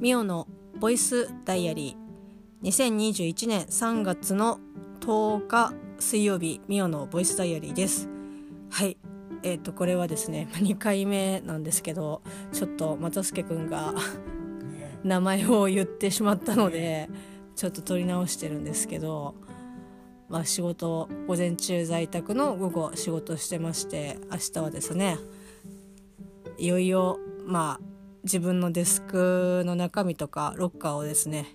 ミオのボイスダイアリー。2021年3月の10日水曜日ミオのボイスダイアリーです。はい。えっ、ー、とこれはですね 2回目なんですけどちょっと松助くんが 名前を言ってしまったのでちょっと撮り直してるんですけどまあ、仕事午前中在宅の午後仕事してまして明日はですねいよいよまあ自分のデスクの中身とかロッカーをですね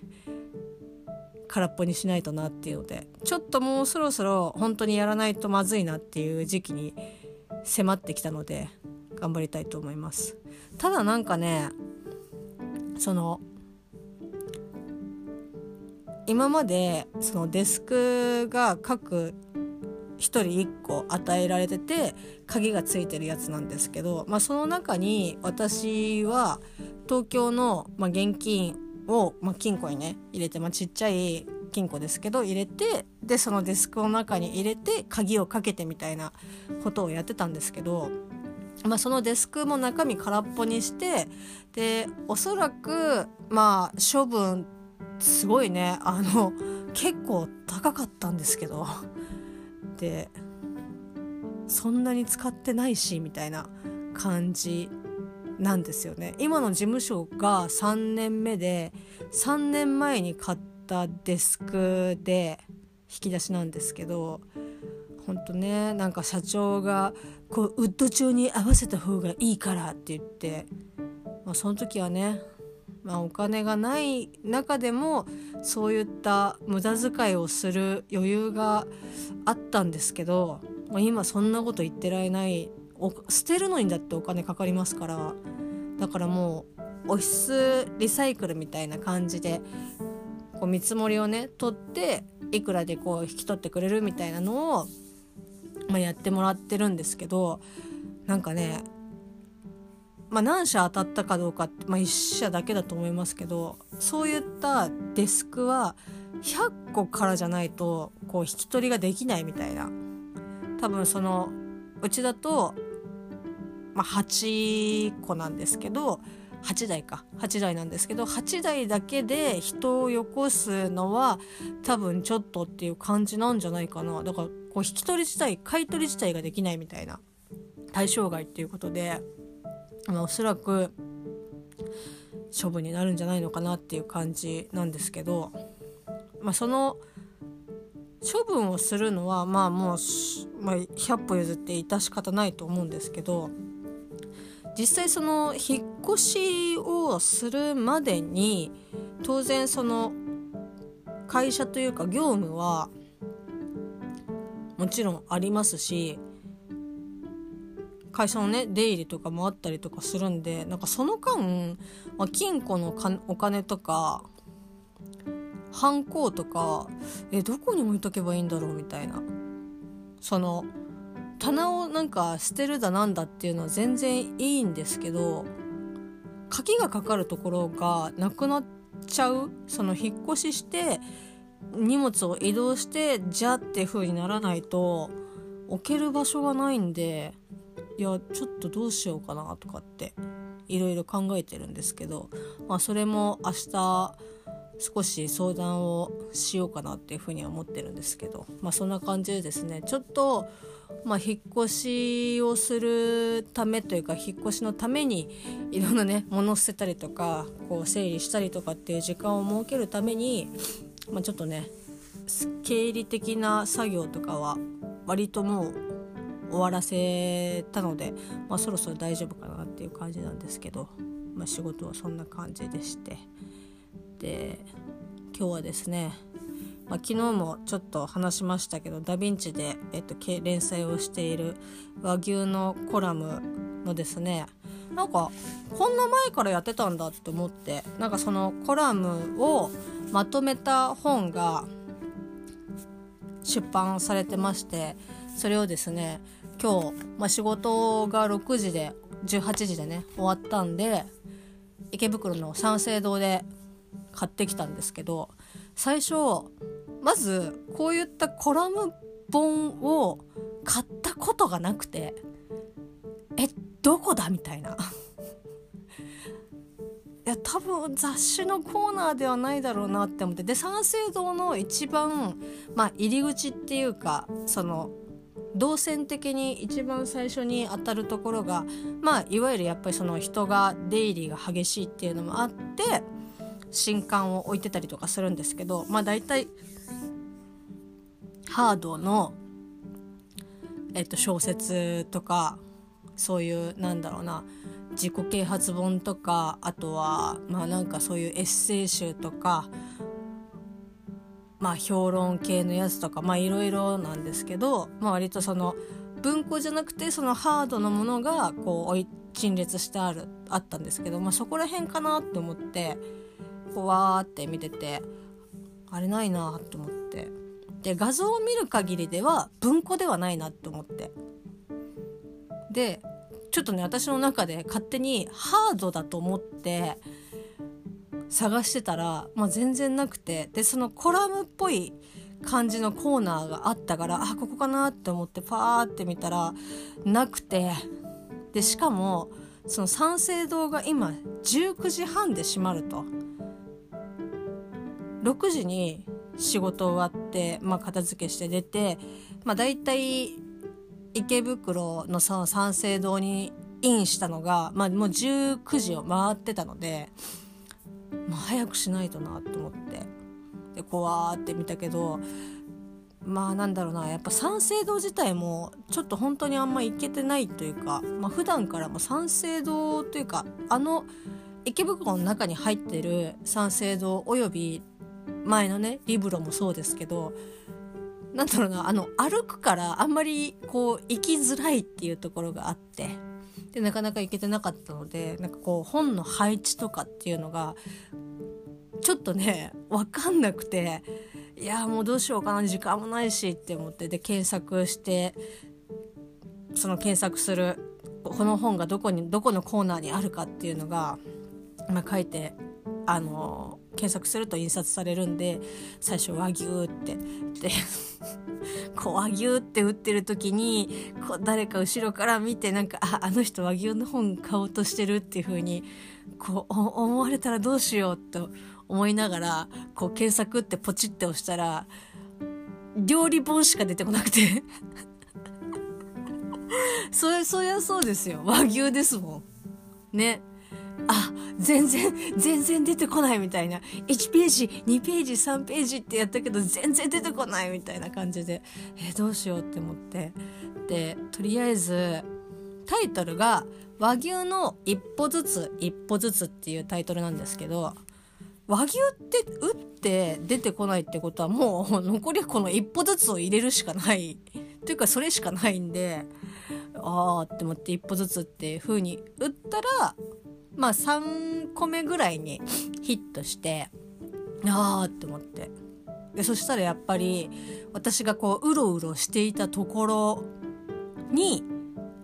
空っぽにしないとなっていうのでちょっともうそろそろ本当にやらないとまずいなっていう時期に迫ってきたので頑張りたいと思います。ただなんかねその今までそのデスクが各人1個与えられてて鍵がついてるやつなんですけど、まあ、その中に私は東京の、まあ、現金を、まあ、金庫にね入れて、まあ、ちっちゃい金庫ですけど入れてでそのデスクの中に入れて鍵をかけてみたいなことをやってたんですけど、まあ、そのデスクも中身空っぽにしてでおそらくまあ処分すごいねあの結構高かったんですけど。でそんなに使ってないしみたいな感じなんですよね。今の事務所が3年目で3年前に買ったデスクで引き出しなんですけどほんとねなんか社長がこうウッド調に合わせた方がいいからって言って、まあ、その時はねまあ、お金がない中でもそういった無駄遣いをする余裕があったんですけど、まあ、今そんなこと言ってられない捨てるのにだってお金かかりますから。だからもうオフィスリサイクルみたいな感じでこう見積もりをね取っていくらでこう引き取ってくれるみたいなのを、まあ、やってもらってるんですけどなんかねまあ、何社当たったかどうか、まあ、1社だけだと思いますけどそういったデスクは100個からじゃないとこう引き取りができないみたいな。多分そのうちだと、まあ、8個なんですけど8台か。8台なんですけど8台だけで人をよこすのは多分ちょっとっていう感じなんじゃないかな。だからこう引き取り自体買い取り自体ができないみたいな。対象外っていうことで。まあ、おそらく処分になるんじゃないのかなっていう感じなんですけど、まあ、その処分をするのはまあもう、まあ、100歩譲って致し方ないと思うんですけど実際その引っ越しをするまでに当然その会社というか業務はもちろんありますし会社のね出入りとかもあったりとかするんでなんかその間、まあ、金庫のお金とかハンコとかえどこに置いとけばいいんだろうみたいな。その棚をなんか捨てるだなんだっていうのは全然いいんですけど鍵がかかるところがなくなっちゃう。その引っ越しして荷物を移動してじゃっていう風にならないと置ける場所がないんでいやちょっとどうしようかなとかっていろいろ考えてるんですけど、まあ、それも明日少し相談をしようかなっていうふうには思ってるんですけど、まあ、そんな感じでですねちょっと、まあ、引っ越しをするためというか引っ越しのためにいろんなね物捨てたりとかこう整理したりとかっていう時間を設けるために、まあ、ちょっとね経理的な作業とかは割ともう終わらせたので、まあ、そろそろ大丈夫かなっていう感じなんですけど、まあ、仕事はそんな感じでして。で今日はですね、まあ、昨日もちょっと話しましたけどダ・ヴィンチで、えっと、連載をしている和牛のコラムのですねなんかこんな前からやってたんだって思ってなんかそのコラムをまとめた本が出版されてましてそれをですね今日、まあ、仕事が6時で18時でね終わったんで池袋の三省堂で買ってきたんですけど最初まずこういったコラム本を買ったことがなくてえどこだみたいな。いや多分雑誌のコーナーではないだろうなって思ってで三省堂の一番、まあ、入り口っていうかその動線的に一番最初に当たるところがまあいわゆるやっぱりその人が出入りが激しいっていうのもあって新刊を置いてたりとかするんですけどまあ大体ハードの、えっと、小説とかそういうなんだろうな自己啓発本とかあとはまあなんかそういうエッセイ集とかまあ評論系のやつとかまあいろいろなんですけど、まあ、割とその文庫じゃなくてそのハードのものがこう陳列してあるあったんですけど、まあ、そこら辺かなって思ってこうわーって見ててあれないなと思って。で画像を見る限りでは文庫ではないなって思って。でちょっとね私の中で勝手にハードだと思って探してたら、まあ、全然なくてでそのコラムっぽい感じのコーナーがあったからあここかなって思ってパーって見たらなくて。でしかもその三省堂が今19時半で閉まると。6時に仕事終わって、まあ、片付けして出て、まあ、大体池袋のその三省堂にインしたのが、まあ、もう19時を回ってたので、まあ、早くしないとなと思って。でこわーって見たけどまあなんだろうな。やっぱ三省堂自体もちょっと本当にあんま行けてないというか、まあ普段からも三省堂というかあの池袋の中に入ってる三省堂および前のねリブロもそうですけどなんだろうな。あの歩くからあんまりこう行きづらいっていうところがあって。でなかなか行けてなかったのでなんかこう本の配置とかっていうのがちょっとね分かんなくていやもうどうしようかな時間もないしって思ってで検索してその検索するこの本がどこにどこのコーナーにあるかっていうのが、まあ、書いてあの検索すると印刷されるんで最初和牛ってでこう和牛って売ってる時にこう誰か後ろから見てなんかああの人和牛の本買おうとしてるっていう風にこう思われたらどうしようと思いながらこう検索ってポチって押したら料理本しか出てこなくて。それそりゃそうですよ。和牛ですもん。ね。あ全然全然出てこないみたいな。1ページ2ページ3ページってやったけど全然出てこないみたいな感じで。えー、どうしようって思って。でとりあえずタイトルが「和牛の一歩ずつ一歩ずつ」っていうタイトルなんですけど和牛って打って出てこないってことはもう残りこの一歩ずつを入れるしかない。というかそれしかないんでああって思って一歩ずつっていう風に打ったらまあ3個目ぐらいにヒットしてああって思って。でそしたらやっぱり私がこううろうろしていたところに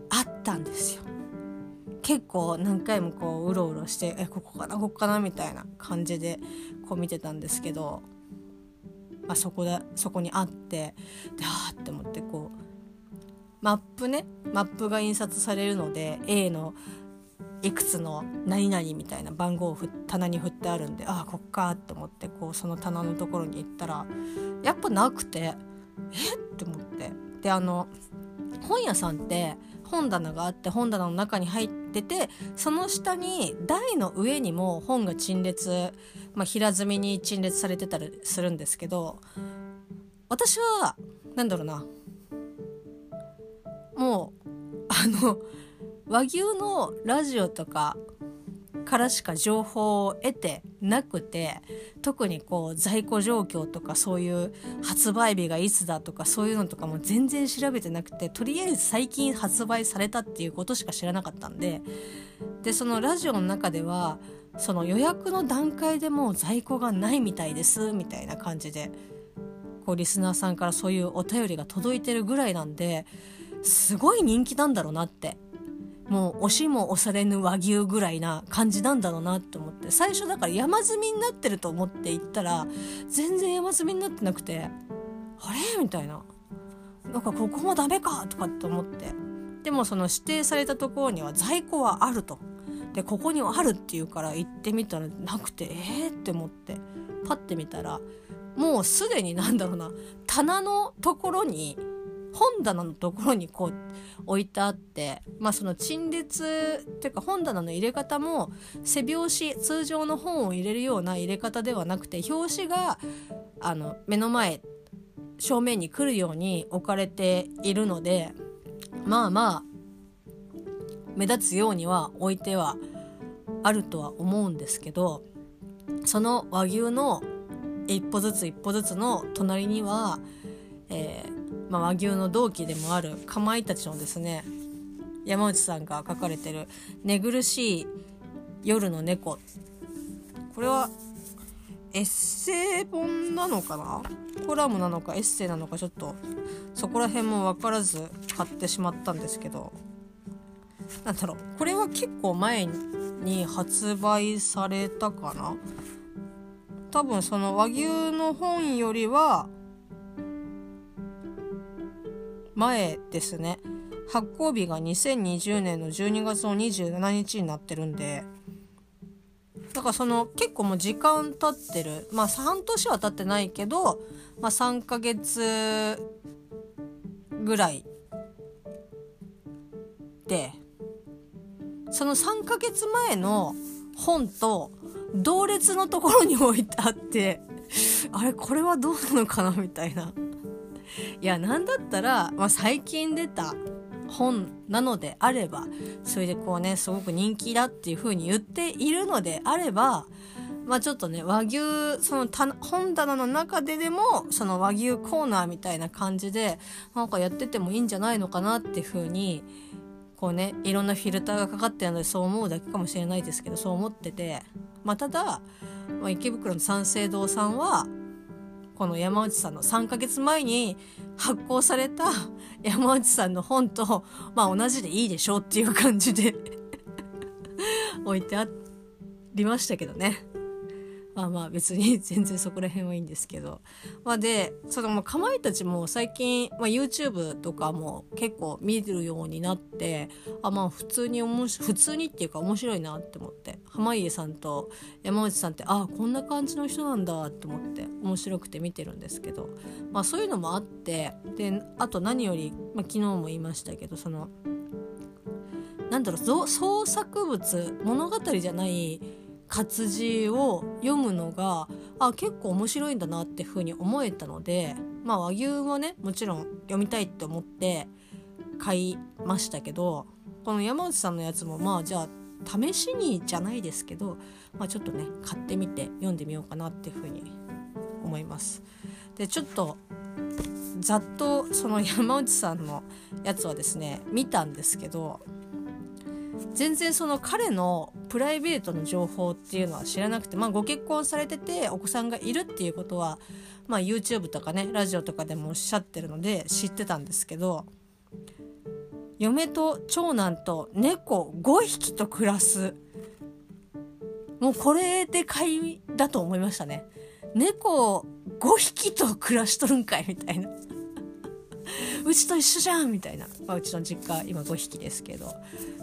あったんですよ。結構何回もこううろうろしてえここかなここかなみたいな感じでこう見てたんですけど、まあ、そこでそこにあってでああって思ってこうマップねマップが印刷されるので A のいくつの何々みたいな番号を棚に振ってあるんでああこっかって思ってこうその棚のところに行ったらやっぱなくてえって思って。であの本屋さんって本棚があって本棚の中に入っててその下に台の上にも本が陳列、まあ、平積みに陳列されてたりするんですけど私は何だろうな。もうあの和牛のラジオとかからしか情報を得てなくて特にこう在庫状況とかそういう発売日がいつだとかそういうのとかも全然調べてなくてとりあえず最近発売されたっていうことしか知らなかったんででそのラジオの中ではその予約の段階でもう在庫がないみたいですみたいな感じでこうリスナーさんからそういうお便りが届いてるぐらいなんですごい人気なんだろうなってもう押しも押されぬ和牛ぐらいな感じなんだろうなって思って。最初だから山積みになってると思って行ったら全然山積みになってなくてあれ？みたいな。なんかここもダメかとかって思って。でもその指定されたところには在庫はあると。でここにはあるっていうから行ってみたらなくてえー、って思って。パッて見たらもうすでになんだろうな。棚のところに本棚のところにこう置いてあってまあその陳列っていうか本棚の入れ方も背表紙通常の本を入れるような入れ方ではなくて表紙があの目の前正面に来るように置かれているのでまあまあ目立つようには置いてはあるとは思うんですけどその和牛の一歩ずつ一歩ずつの隣には、えー、まあ、和牛の同期でもあるかまいたちのですね山内さんが書かれてる「寝苦しい夜の猫」これはエッセイ本なのかな？コラムなのかエッセイなのかちょっとそこら辺も分からず買ってしまったんですけど。なんだろうこれは結構前に発売されたかな？多分その和牛の本よりは前ですね。発行日が2020年の12月の27日になってるんで。だからその結構もう時間経ってる。まあ半年は経ってないけど、まあ、3ヶ月ぐらいで。その3ヶ月前の本と同列のところに置いてあって。あれこれはどうなのかなみたいな。いやなんだったら、まあ、最近出た本なのであればそれでこうねすごく人気だっていう風に言っているのであればまあちょっとね和牛その本棚の中ででもその和牛コーナーみたいな感じでなんかやっててもいいんじゃないのかなっていう風にこうねいろんなフィルターがかかってるのでそう思うだけかもしれないですけどそう思ってて。まあただ、まあ、池袋の三省堂さんはこの山内さんの3ヶ月前に発行された 山内さんの本と、まあ同じでいいでしょうっていう感じで 置いてありましたけどね。まあまあ別に全然そこら辺はいいんですけど。まあで、そのまあかまいたちも最近、まあ、YouTube とかも結構見るようになって、あまあ普通に面白普通にっていうか面白いなって思って。濱家さんと山内さんって、あこんな感じの人なんだって思って面白くて見てるんですけど。まあそういうのもあって、で、あと何より、まあ昨日も言いましたけど、その、なんだろう創作物物語じゃない活字を読むのがあ結構面白いんだなっていうふうに思えたのでまあ和牛もねもちろん読みたいって思って買いましたけどこの山内さんのやつもまあじゃあ試しにじゃないですけど、まあ、ちょっとね買ってみて読んでみようかなっていうふうに思います。でちょっとざっとその山内さんのやつはですね見たんですけど全然その彼のプライベートの情報っていうのは知らなくて、まあ、ご結婚されててお子さんがいるっていうことは、まあ、YouTube とかねラジオとかでもおっしゃってるので知ってたんですけど嫁と長男と猫5匹と暮らす。もうこれで買いだと思いましたね。猫5匹と暮らしとるんかいみたいな。うちと一緒じゃんみたいな、まあ、うちの実家今5匹ですけど。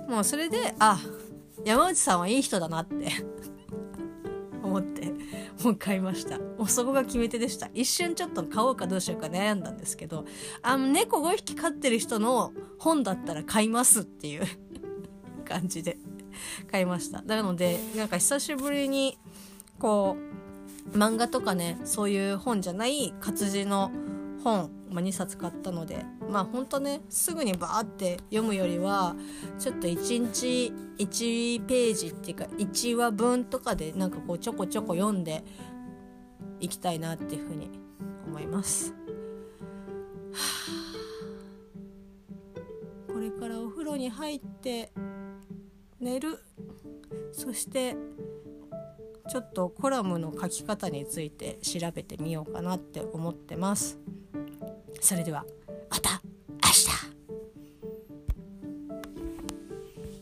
もうそれであ山内さんはいい人だなって。思ってもう買いました。もうそこが決め手でした。一瞬ちょっと買おうかどうしようか悩んだんですけどあの猫5匹飼ってる人の本だったら買いますっていう 感じで買いました。なのでなんか久しぶりにこう漫画とかねそういう本じゃない活字の本、まあ、2冊買ったのでまあほんとねすぐにバーって読むよりはちょっと1日1ページっていうか1話分とかでなんかこうちょこちょこ読んでいきたいなっていうふうに思います。これからお風呂に入って寝るそしてちょっとコラムの書き方について調べてみようかなって思ってます。それではまた明日。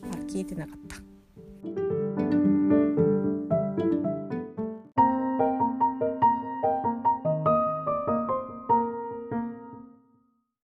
あ消えてなかった。